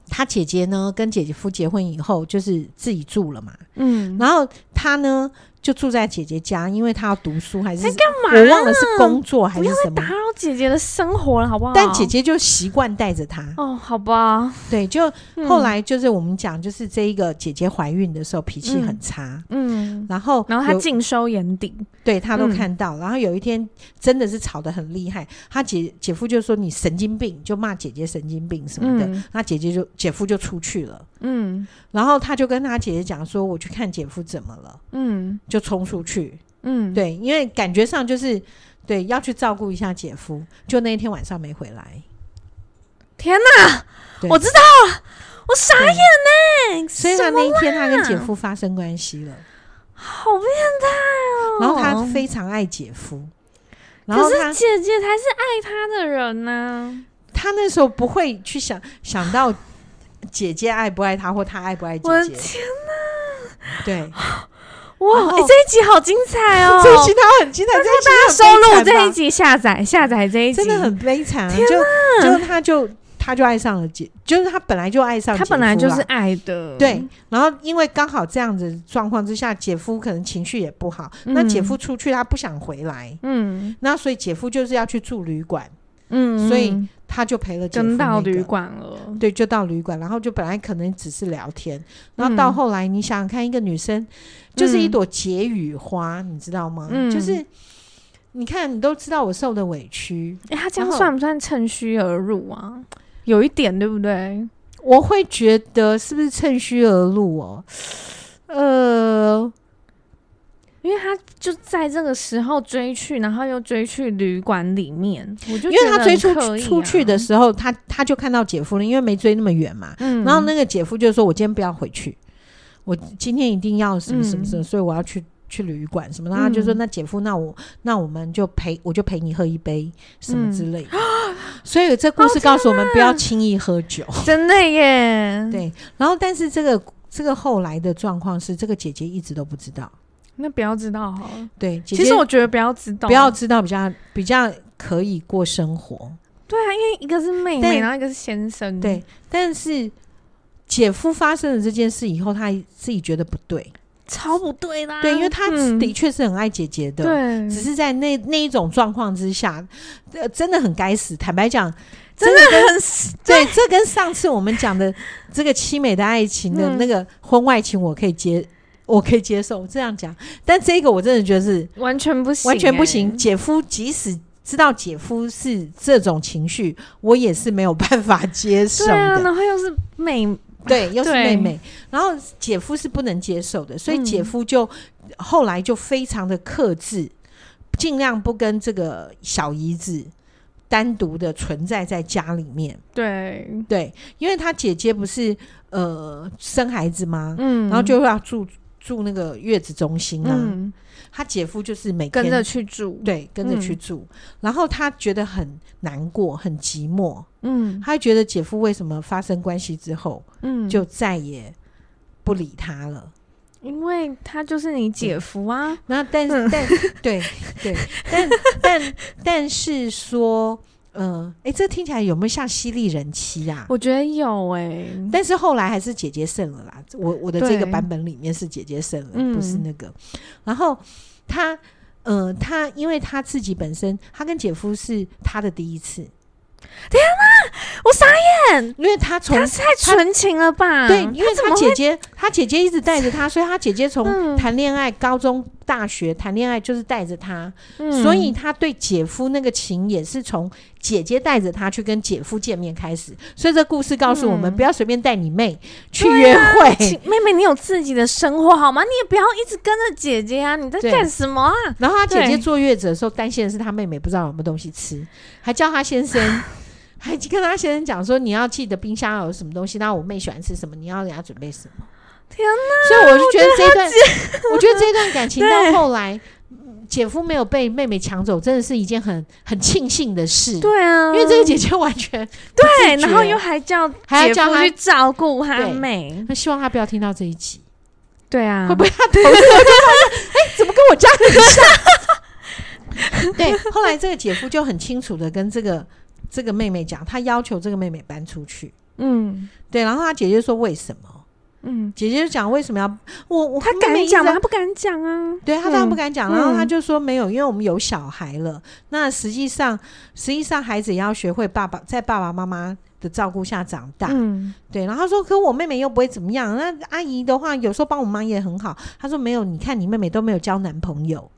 [SPEAKER 2] 他姐姐呢，跟姐姐夫结婚以后，就是自己住了嘛。嗯，然后他呢，就住在姐姐家，因为她要读书还是干嘛？我忘了是工作还是什么？
[SPEAKER 1] 不要再打扰姐姐的生活了，好不好？
[SPEAKER 2] 但姐姐就习惯带着她。
[SPEAKER 1] 哦，好吧。
[SPEAKER 2] 对，就后来就是我们讲，就是这一个姐姐怀孕的时候脾气很差。嗯，然后
[SPEAKER 1] 然后她尽收眼底，
[SPEAKER 2] 对她都看到。然后有一天真的是吵得很厉害，她姐姐夫就说你神经病，就骂姐姐神经病什么的。那姐姐就姐夫就出去了。嗯，然后她就跟她姐姐讲说，我去看姐夫怎么了。嗯，就冲出去。嗯，对，因为感觉上就是对要去照顾一下姐夫，就那一天晚上没回来。
[SPEAKER 1] 天哪，我知道了，我傻眼呢。
[SPEAKER 2] 所以他那一天他跟姐夫发生关系了，
[SPEAKER 1] 好变态哦。
[SPEAKER 2] 然后他非常爱姐夫，然后
[SPEAKER 1] 可是姐姐才是爱他的人呢。
[SPEAKER 2] 他那时候不会去想想到姐姐爱不爱他，或他爱不爱姐姐。
[SPEAKER 1] 我的天哪，
[SPEAKER 2] 对。
[SPEAKER 1] 哇，哎，这一集好精彩哦！<laughs>
[SPEAKER 2] 这一集它很精彩，这一集
[SPEAKER 1] 大家收录这一集下载下载这一集，
[SPEAKER 2] 真的很悲惨。就就他就他就爱上了姐，就是他本来就爱上，他
[SPEAKER 1] 本来就是爱的。
[SPEAKER 2] 对，然后因为刚好这样子状况之下，姐夫可能情绪也不好，那姐夫出去他不想回来，嗯，那所以姐夫就是要去住旅馆，嗯，所以。他就陪了姐夫，那个，
[SPEAKER 1] 到旅馆了。
[SPEAKER 2] 对，就到旅馆，然后就本来可能只是聊天，然后到后来，你想想看，一个女生就是一朵解语花，嗯、你知道吗？嗯、就是你看，你都知道我受的委屈，
[SPEAKER 1] 哎、欸，他这样算不算趁虚而入啊？有一点，对不对？
[SPEAKER 2] 我会觉得是不是趁虚而入哦？呃。
[SPEAKER 1] 因为他就在这个时候追去，然后又追去旅馆里面，我就
[SPEAKER 2] 因为他追出出去的时候，他他就看到姐夫了，因为没追那么远嘛。嗯，然后那个姐夫就说：“我今天不要回去，我今天一定要什么什么什么，所以我要去去旅馆什么。”然后他就说：“那姐夫，那我那我们就陪，我就陪你喝一杯什么之类的。”所以这故事告诉我们不要轻易喝酒，<laughs>
[SPEAKER 1] 真的耶。
[SPEAKER 2] 对，然后但是这个这个后来的状况是，这个姐姐一直都不知道。
[SPEAKER 1] 那不要知道好了。
[SPEAKER 2] 对，
[SPEAKER 1] 其实我觉得不要知道，
[SPEAKER 2] 不要知道比较比较可以过生活。
[SPEAKER 1] 对啊，因为一个是妹妹，然后一个是先生。
[SPEAKER 2] 对，但是姐夫发生了这件事以后，他自己觉得不对，
[SPEAKER 1] 超不对啦。
[SPEAKER 2] 对，因为他的确是很爱姐姐的，对、嗯，只是在那那一种状况之下，呃，真的很该死。坦白讲，
[SPEAKER 1] 真的很
[SPEAKER 2] 对，对，这跟上次我们讲的这个凄美的爱情的那个婚外情，我可以接。我可以接受这样讲，但这个我真的觉得是
[SPEAKER 1] 完全不行，
[SPEAKER 2] 完全不行。姐夫即使知道姐夫是这种情绪，我也是没有办法接受的。对
[SPEAKER 1] 啊，然后又是妹，
[SPEAKER 2] 对，<laughs> 又是妹妹，然后姐夫是不能接受的，所以姐夫就后来就非常的克制，尽量不跟这个小姨子单独的存在在家里面。
[SPEAKER 1] 对
[SPEAKER 2] 对，因为他姐姐不是呃生孩子吗？嗯，然后就要住。住那个月子中心啊，嗯、他姐夫就是每天
[SPEAKER 1] 跟着去住，
[SPEAKER 2] 对，跟着去住。嗯、然后他觉得很难过，很寂寞。嗯，他觉得姐夫为什么发生关系之后，嗯，就再也不理他了，
[SPEAKER 1] 因为他就是你姐夫啊。
[SPEAKER 2] 那但是但对对，但但但是说，嗯，哎，这听起来有没有像犀利人妻啊？
[SPEAKER 1] 我觉得有哎、欸，
[SPEAKER 2] 但是后来还是姐姐胜了啦。我我的这个版本里面是姐姐胜了，不是那个。然后他，呃，他因为他自己本身，他跟姐夫是他的第一次。
[SPEAKER 1] 天哪，<laughs> 我傻眼！
[SPEAKER 2] 因为他从
[SPEAKER 1] 他太纯情了吧？
[SPEAKER 2] 对，因为他姐姐，他姐姐一直带着他，所以他姐姐从谈恋爱、高中、大学谈恋爱就是带着他，所以他对姐夫那个情也是从姐姐带着他去跟姐夫见面开始。所以这故事告诉我们，不要随便带你妹去约会。
[SPEAKER 1] 妹妹，你有自己的生活好吗？你也不要一直跟着姐姐啊！你在干什么啊？
[SPEAKER 2] 然后他姐姐坐月子的时候，担心的是他妹妹不知道有没有东西吃，还叫他先生。<laughs> 还跟他先生讲说，你要记得冰箱有什么东西，然后我妹喜欢吃什么，你要给她准备什么。
[SPEAKER 1] 天哪！
[SPEAKER 2] 所以我就觉得这一段，我，我觉得这段感情到后来，姐夫没有被妹妹抢走，真的是一件很很庆幸的事。
[SPEAKER 1] 对啊，
[SPEAKER 2] 因为这个姐姐完全
[SPEAKER 1] 对，然后又还叫还要叫他去照顾他妹，
[SPEAKER 2] 那希望他不要听到这一集。
[SPEAKER 1] 对啊，
[SPEAKER 2] 会不会他投诉？哎，怎么跟我家很像？<laughs> 对，后来这个姐夫就很清楚的跟这个。这个妹妹讲，她要求这个妹妹搬出去。嗯，对。然后她姐姐说：“为什么？”嗯，姐姐就讲：“为什么要我？我她
[SPEAKER 1] 敢讲吗？她不敢讲啊。”
[SPEAKER 2] 对，她当然不敢讲。嗯、然后她就说：“没有，因为我们有小孩了。那实际上，实际上孩子也要学会爸爸在爸爸妈妈的照顾下长大。嗯，对。然后她说：‘可我妹妹又不会怎么样。那阿姨的话，有时候帮我妈也很好。’她说：‘没有，你看你妹妹都没有交男朋友，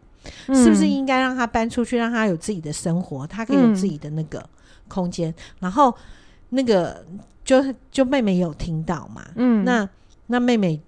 [SPEAKER 2] 嗯、是不是应该让她搬出去，让她有自己的生活？她可以有自己的那个。’嗯”空间，然后那个就就妹妹有听到嘛，嗯，那那妹妹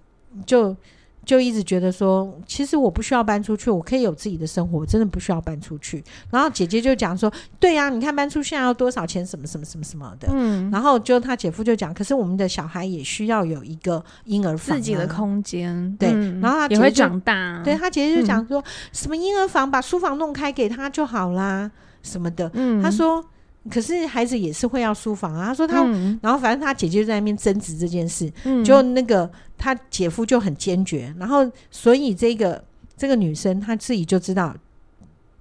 [SPEAKER 2] 就就一直觉得说，其实我不需要搬出去，我可以有自己的生活，我真的不需要搬出去。然后姐姐就讲说，对呀、啊，你看搬出去要多少钱，什么什么什么什么的，嗯，然后就他姐夫就讲，可是我们的小孩也需要有一个婴儿房、啊，
[SPEAKER 1] 自己的空间，
[SPEAKER 2] 对，嗯、然后他姐
[SPEAKER 1] 会长大，
[SPEAKER 2] 对他姐姐就讲说、嗯、什么婴儿房，把书房弄开给他就好啦，什么的，嗯，他说。可是孩子也是会要书房啊。他说他，嗯、然后反正他姐姐就在那边争执这件事，嗯、就那个他姐夫就很坚决，然后所以这个这个女生她自己就知道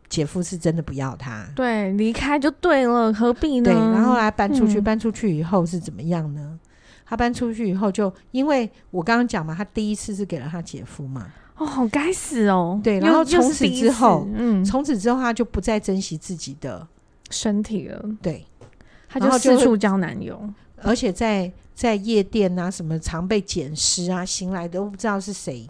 [SPEAKER 2] 姐夫是真的不要她，
[SPEAKER 1] 对，离开就对了，何必呢？
[SPEAKER 2] 对，然后来搬出去，嗯、搬出去以后是怎么样呢？他搬出去以后就，因为我刚刚讲嘛，他第一次是给了他姐夫嘛，
[SPEAKER 1] 哦，好该死哦，
[SPEAKER 2] 对，然后从此之后，嗯，从此之后他就不再珍惜自己的。
[SPEAKER 1] 身体了，
[SPEAKER 2] 对，
[SPEAKER 1] 他就四处交男友，
[SPEAKER 2] 而且在在夜店啊什么常被捡尸啊，醒来都不知道是谁。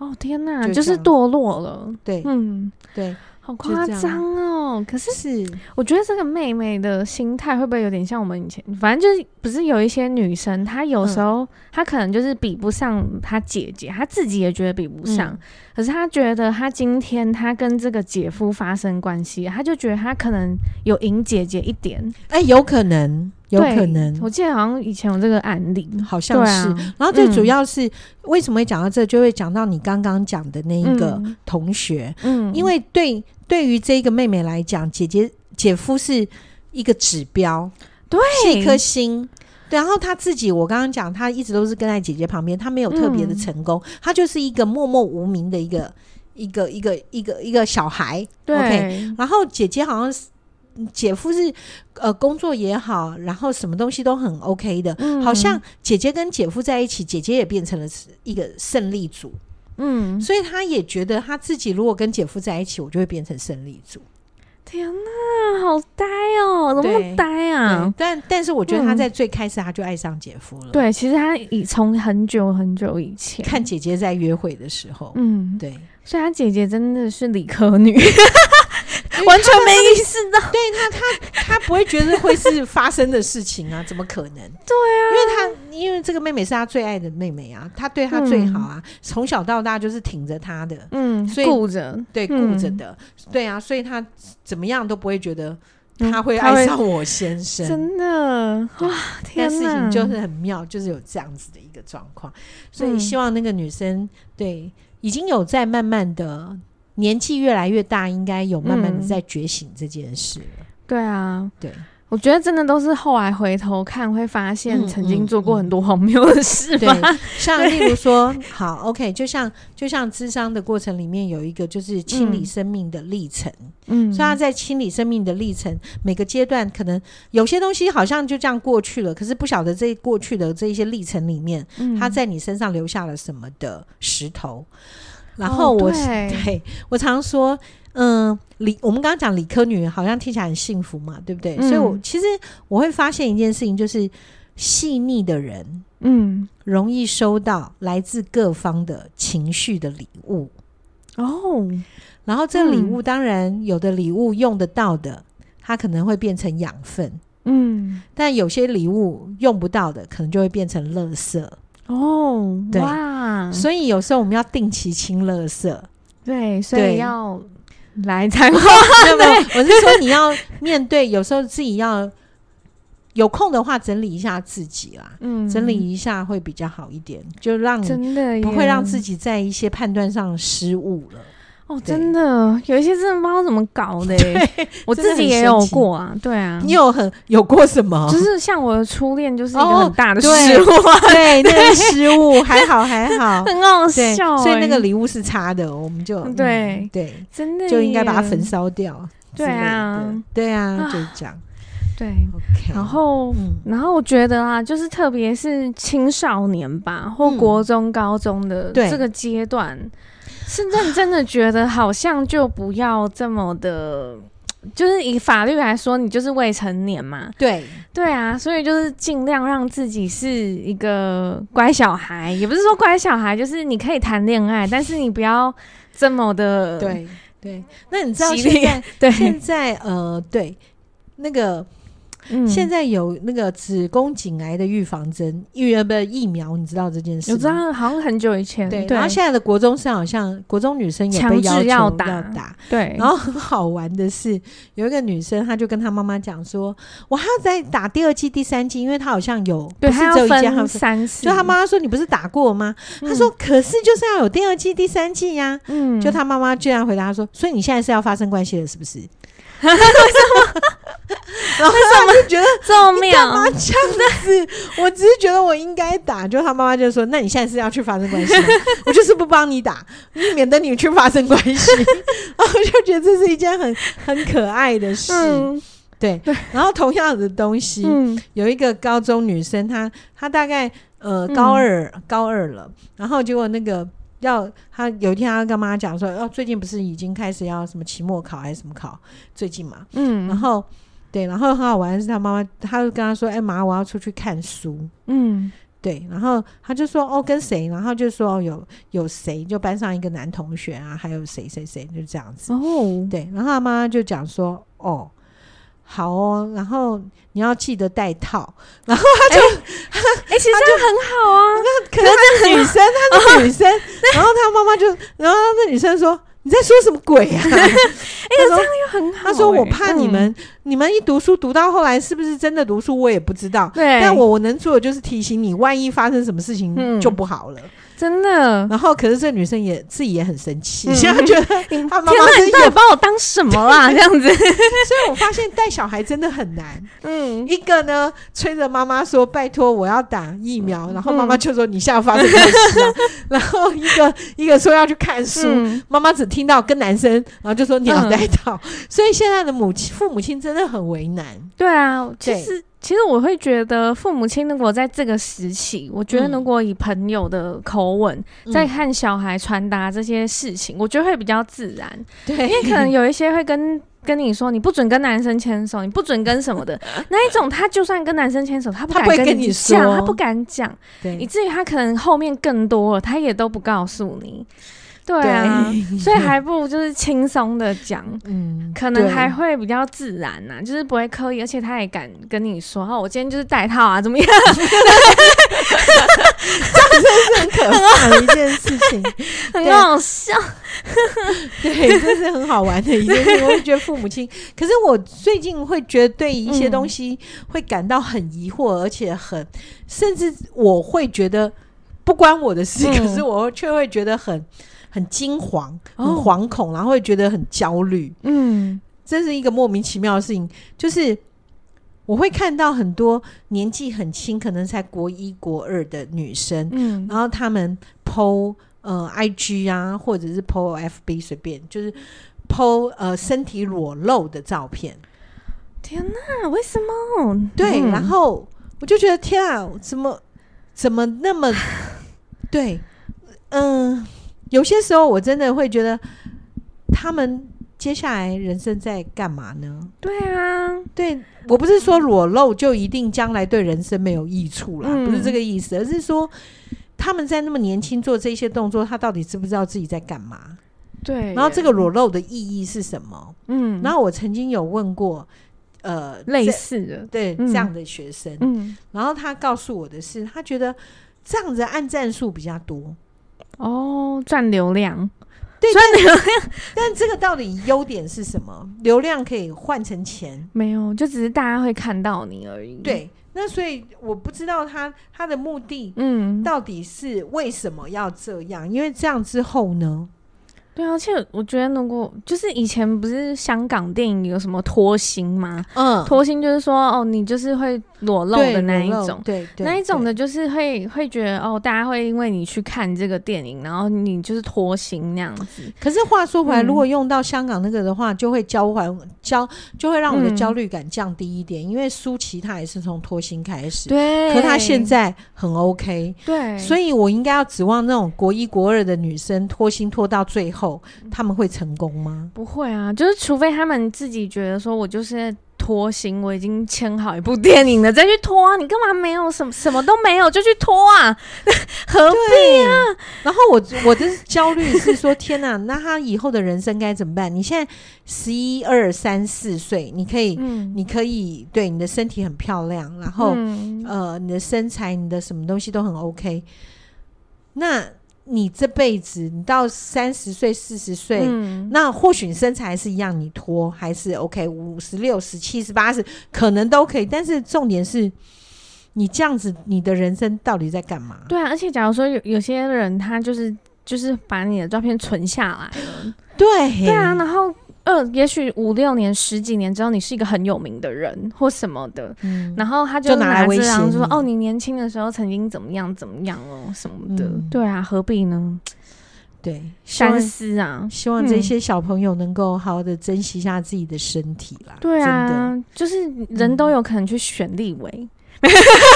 [SPEAKER 1] 哦天哪，就，就是堕落了，
[SPEAKER 2] 对，
[SPEAKER 1] 嗯，
[SPEAKER 2] 对。
[SPEAKER 1] 好夸张哦！可是，是我觉得这个妹妹的心态会不会有点像我们以前？反正就是不是有一些女生，她有时候、嗯、她可能就是比不上她姐姐，她自己也觉得比不上。嗯、可是她觉得她今天她跟这个姐夫发生关系，她就觉得她可能有赢姐姐一点。哎、欸，
[SPEAKER 2] 有可能，有可能。
[SPEAKER 1] 我记得好像以前有这个案例，
[SPEAKER 2] 好像是。啊、然后最主要是、嗯、为什么会讲到这，就会讲到你刚刚讲的那一个同学，嗯，因为对。对于这个妹妹来讲，姐姐姐夫是一个指标，
[SPEAKER 1] 对，
[SPEAKER 2] 是一颗星。对，然后他自己，我刚刚讲，他一直都是跟在姐姐旁边，他没有特别的成功，嗯、他就是一个默默无名的一个一个一个一个一个小孩。对，okay? 然后姐姐好像是姐夫是呃工作也好，然后什么东西都很 OK 的，嗯、好像姐姐跟姐夫在一起，姐姐也变成了一个胜利组。嗯，所以他也觉得他自己如果跟姐夫在一起，我就会变成胜利组。
[SPEAKER 1] 天哪，好呆哦，怎么那么呆啊？
[SPEAKER 2] 但但是我觉得他在最开始他就爱上姐夫了。嗯、
[SPEAKER 1] 对，其实他已从很久很久以前
[SPEAKER 2] 看姐姐在约会的时候，嗯，对，
[SPEAKER 1] 所以他姐姐真的是理科女。<laughs> <laughs> 完全没意识到，<laughs>
[SPEAKER 2] 对他，他他不会觉得会是发生的事情啊？<laughs> 怎么可能？对
[SPEAKER 1] 啊，
[SPEAKER 2] 因为他因为这个妹妹是他最爱的妹妹啊，他对她最好啊，从、嗯、小到大就是挺着她的，嗯，所以顾着，对，顾着的，嗯、对啊，所以他怎么样都不会觉得他会爱上我先生，
[SPEAKER 1] 真的。哇！天哪，
[SPEAKER 2] 事情就是很妙，就是有这样子的一个状况，所以希望那个女生对已经有在慢慢的。年纪越来越大，应该有慢慢的在觉醒这件事了。
[SPEAKER 1] 对啊，
[SPEAKER 2] 对，
[SPEAKER 1] 我觉得真的都是后来回头看会发现，曾经做过很多荒谬的事吧。
[SPEAKER 2] 对，<laughs> 像例如说，好，OK，就像就像智商的过程里面有一个就是清理生命的历程，嗯，所以他在清理生命的历程每个阶段，可能有些东西好像就这样过去了，可是不晓得这过去的这一些历程里面，他在你身上留下了什么的石头。然后我、哦、对，对我常说。嗯，理我们刚刚讲理科女好像听起来很幸福嘛，对不对？嗯、所以我，我其实我会发现一件事情，就是细腻的人，嗯，容易收到来自各方的情绪的礼物哦。然后，这礼物当然有的礼物用得到的，它可能会变成养分，嗯，但有些礼物用不到的，可能就会变成垃圾哦。对，哇，所以有时候我们要定期清垃圾，
[SPEAKER 1] 对，所以要。来参考，<laughs>
[SPEAKER 2] 我是说你要面对，有时候自己要有空的话整理一下自己啦，嗯，整理一下会比较好一点，就让真的不会让自己在一些判断上失误了。
[SPEAKER 1] 哦，真的有一些真的不知道怎么搞的，<laughs> 我自己也有过啊。对啊，
[SPEAKER 2] 你有很有过什么？
[SPEAKER 1] 就是像我的初恋，就是一个很大的失误，<laughs>
[SPEAKER 2] 对，那个失误还好还好，<laughs>
[SPEAKER 1] 很好笑。
[SPEAKER 2] 所以那个礼物是差的，我们就对对，真的就应该把它焚烧掉。
[SPEAKER 1] 对啊，
[SPEAKER 2] 对啊，就这样。
[SPEAKER 1] 对，然后然后我觉得啊，就是特别是青少年吧，或国中、高中的这个阶段。是认真的觉得好像就不要这么的，就是以法律来说，你就是未成年嘛。
[SPEAKER 2] 对
[SPEAKER 1] 对啊，所以就是尽量让自己是一个乖小孩，也不是说乖小孩，就是你可以谈恋爱，但是你不要这么的。
[SPEAKER 2] 对对，那你知道现在对现在呃对那个。嗯、现在有那个子宫颈癌的预防针，预不疫苗，你知道这件事吗？
[SPEAKER 1] 我知道，好像很久以前。
[SPEAKER 2] 对，然后现在的国中生好像国中女生也被要求要打。要打
[SPEAKER 1] 对，
[SPEAKER 2] 然后很好玩的是，有一个女生，她就跟她妈妈讲说：“我还要再打第二剂、第三剂，因为她好像有
[SPEAKER 1] 对，她要
[SPEAKER 2] 分
[SPEAKER 1] 三次。”
[SPEAKER 2] 就她妈妈说：“你不是打过吗？”她、嗯、说：“可是就是要有第二剂、第三剂呀。”嗯，就她妈妈居然回答她说：“所以你现在是要发生关系了，是不是？” <laughs> 然后他们就觉得这么妙，这样子，我只是觉得我应该打。就他妈妈就说：“那你现在是要去发生关系吗？<laughs> 我就是不帮你打，免得你去发生关系。<laughs> ”然后我就觉得这是一件很很可爱的事。嗯、对，然后同样的东西，嗯、有一个高中女生，她她大概呃高二、嗯、高二了，然后结果那个。要他有一天，他跟妈妈讲说：“哦，最近不是已经开始要什么期末考还是什么考？最近嘛，嗯，然后对，然后很好玩的是他妈妈，他就跟他说：‘哎妈，我要出去看书。’嗯，对，然后他就说：‘哦，跟谁？’然后就说：‘有有谁？’就班上一个男同学啊，还有谁谁谁，就这样子。哦，对，然后他妈妈就讲说：‘哦。’好哦，然后你要记得带套，<laughs> 然后他就，<laughs>
[SPEAKER 1] 哎，其实这样很好啊。
[SPEAKER 2] 那可能那个女生，她是女生，<laughs> 然后她妈妈就，然后那女生说：“你在说什么鬼啊？”哎，
[SPEAKER 1] 这样又很好。
[SPEAKER 2] 她说：“我怕你们，你们一读书读到后来，是不是真的读书？我也不知道。对，但我我能做的就是提醒你，万一发生什么事情就不好了。”
[SPEAKER 1] 真的，
[SPEAKER 2] 然后可是这女生也自己也很生气，现在觉得 <laughs>
[SPEAKER 1] 天哪，你到底把我当什么啦？这样子，所
[SPEAKER 2] 以我发现带小孩真的很难。嗯，一个呢催着妈妈说：“拜托，我要打疫苗。”然后妈妈就说：“你现在发生关系。”然后一个一个说要去看书，妈妈只听到跟男生，然后就说你要带套。所以现在的母亲父母亲真的很为难。
[SPEAKER 1] 对啊，其实。其实我会觉得，父母亲如果在这个时期，我觉得如果以朋友的口吻在看小孩传达这些事情，我觉得会比较自然。对，因为可能有一些会跟跟你说，你不准跟男生牵手，你不准跟什么的。<laughs> 那一种，他就算跟男生牵手，他不敢跟你讲，他不敢讲，以至于他可能后面更多了，他也都不告诉你。对啊，对，<laughs> 所以还不如就是轻松的讲，<laughs> 嗯，可能还会比较自然呐、啊，就是不会刻意，而且他也敢跟你说，哦，我今天就是戴套啊，怎么样？
[SPEAKER 2] 这 <laughs> 真是很可怕的一件事情，
[SPEAKER 1] 很好笑。
[SPEAKER 2] 对，这是很好玩的一件事情。我会觉得父母亲，可是我最近会觉得对一些东西会感到很疑惑，而且很，甚至我会觉得不关我的事，嗯、可是我却会觉得很。很惊惶，很惶恐，然后会觉得很焦虑。嗯，这是一个莫名其妙的事情。就是我会看到很多年纪很轻，可能才国一国二的女生，嗯，然后她们 po 呃 IG 啊，或者是 po FB，随便就是 po 呃身体裸露的照片。
[SPEAKER 1] 天哪，为什么？
[SPEAKER 2] 对，嗯、然后我就觉得天啊，怎么怎么那么对？嗯、呃，有些时候我真的会觉得他们接下来人生在干嘛呢？
[SPEAKER 1] 对啊，
[SPEAKER 2] 对，我不是说裸露就一定将来对人生没有益处啦，嗯、不是这个意思，而是说他们在那么年轻做这些动作，他到底知不知道自己在干嘛？
[SPEAKER 1] 对，
[SPEAKER 2] 然后这个裸露的意义是什么？嗯，然后我曾经有问过。呃，
[SPEAKER 1] 类似的，
[SPEAKER 2] 对、嗯、这样的学生，嗯，然后他告诉我的是，他觉得这样子按赞数比较多，
[SPEAKER 1] 哦，赚流量，
[SPEAKER 2] 对，赚流量。<laughs> 但这个到底优点是什么？流量可以换成钱？
[SPEAKER 1] 没有，就只是大家会看到你而已。
[SPEAKER 2] 对，那所以我不知道他他的目的，嗯，到底是为什么要这样？因为这样之后呢？
[SPEAKER 1] 对啊，而且我觉得，如果就是以前不是香港电影有什么脱星吗？嗯，脱星就是说，哦，你就是会裸露的那一种，
[SPEAKER 2] 对，对，
[SPEAKER 1] 那一种的，就是会会觉得，哦，大家会因为你去看这个电影，然后你就是脱星那样子。
[SPEAKER 2] 可是话说回来，嗯、如果用到香港那个的话，就会交还交，就会让我的焦虑感降低一点，嗯、因为舒淇她也是从脱星开始，
[SPEAKER 1] 对，
[SPEAKER 2] 可她现在很 OK，
[SPEAKER 1] 对，
[SPEAKER 2] 所以我应该要指望那种国一国二的女生脱星脱到最后。后他们会成功吗？
[SPEAKER 1] 不会啊，就是除非他们自己觉得说，我就是拖行，我已经签好一部电影了，再去拖啊。你干嘛没有什么什么都没有就去拖啊？<laughs> 何必啊？
[SPEAKER 2] 然后我我的焦虑是说，天哪，那他以后的人生该怎么办？你现在十一二三四岁，你可以，嗯、你可以对你的身体很漂亮，然后、嗯、呃，你的身材，你的什么东西都很 OK。那你这辈子，你到三十岁、四十岁，那或许你身材是一样，你脱还是 OK，五十六十、七十八十可能都可以。但是重点是，你这样子，你的人生到底在干嘛？
[SPEAKER 1] 对啊，而且假如说有有些人，他就是就是把你的照片存下来了，
[SPEAKER 2] 对
[SPEAKER 1] 对啊，然后。呃，也许五六年、十几年之后，你是一个很有名的人或什么的，嗯、然后他就拿来威胁，说：“哦，你年轻的时候曾经怎么样怎么样哦，什么的。嗯”对啊，何必呢？
[SPEAKER 2] 对，
[SPEAKER 1] 三思啊！
[SPEAKER 2] 希望这些小朋友能够好好的珍惜一下自己的身体啦。
[SPEAKER 1] 对啊，就是人都有可能去选立委。嗯、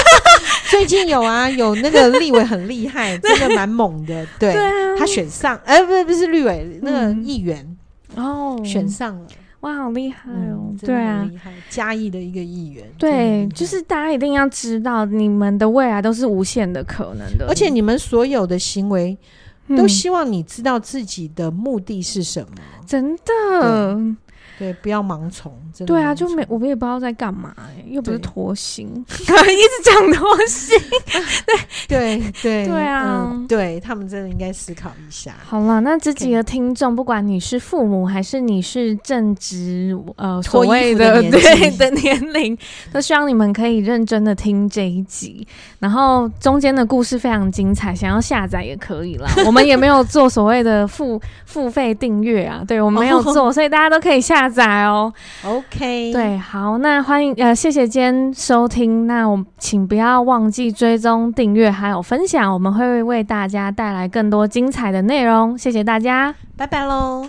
[SPEAKER 1] <laughs>
[SPEAKER 2] 最近有啊，有那个立委很厉害，<laughs> 真的蛮猛的。对，他选上，哎、呃，不是不是立委，那个议员。嗯哦，选上了，
[SPEAKER 1] 哇，好厉害哦！嗯、对啊，厉害，
[SPEAKER 2] 嘉义的一个议员，
[SPEAKER 1] 对，就是大家一定要知道，你们的未来都是无限的可能的，
[SPEAKER 2] 而且你们所有的行为，都希望你知道自己的目的是什么，
[SPEAKER 1] 嗯、真的。
[SPEAKER 2] 对，不要盲从。
[SPEAKER 1] 对啊，就没我们也不知道在干嘛，又不是拖行 <laughs> <laughs> 一直讲拖行。<laughs>
[SPEAKER 2] 对对对
[SPEAKER 1] 对啊，
[SPEAKER 2] 对他们真的应该思考一下。
[SPEAKER 1] 好了，那这几个听众，不管你是父母还是你是正值呃所谓的对的年龄，都希望你们可以认真的听这一集。然后中间的故事非常精彩，想要下载也可以啦。我们也没有做所谓的付付费订阅啊，对我们没有做，所以大家都可以下。下载哦
[SPEAKER 2] ，OK，
[SPEAKER 1] 对，好，那欢迎呃，谢谢今天收听，那我们请不要忘记追踪、订阅还有分享，我们会为大家带来更多精彩的内容，谢谢大家，
[SPEAKER 2] 拜拜喽。